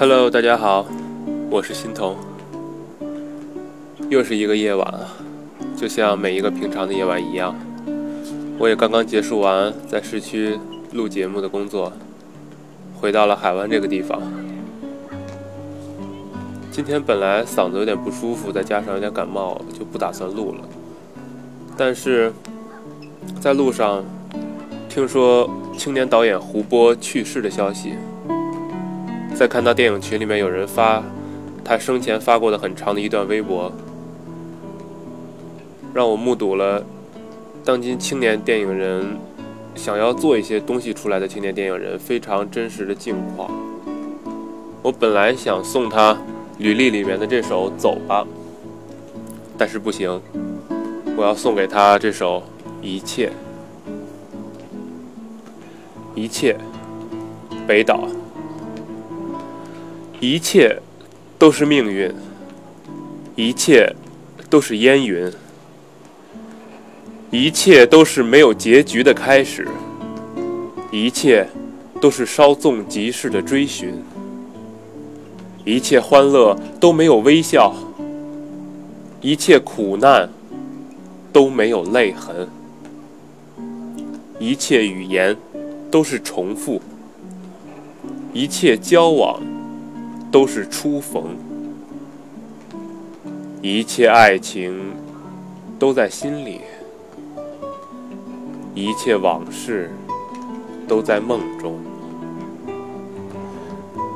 Hello，大家好，我是欣桐。又是一个夜晚啊，就像每一个平常的夜晚一样。我也刚刚结束完在市区录节目的工作，回到了海湾这个地方。今天本来嗓子有点不舒服，再加上有点感冒，就不打算录了。但是在路上听说青年导演胡波去世的消息。再看到电影群里面有人发他生前发过的很长的一段微博，让我目睹了当今青年电影人想要做一些东西出来的青年电影人非常真实的境况。我本来想送他履历里面的这首《走吧》，但是不行，我要送给他这首《一切》，一切，北岛。一切都是命运，一切都是烟云，一切都是没有结局的开始，一切都是稍纵即逝的追寻，一切欢乐都没有微笑，一切苦难都没有泪痕，一切语言都是重复，一切交往。都是初逢，一切爱情都在心里，一切往事都在梦中，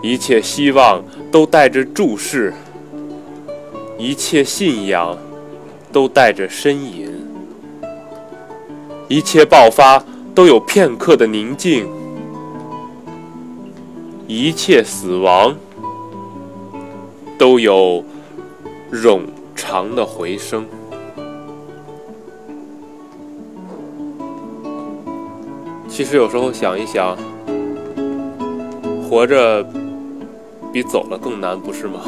一切希望都带着注视，一切信仰都带着呻吟，一切爆发都有片刻的宁静，一切死亡。都有冗长的回声。其实有时候想一想，活着比走了更难，不是吗？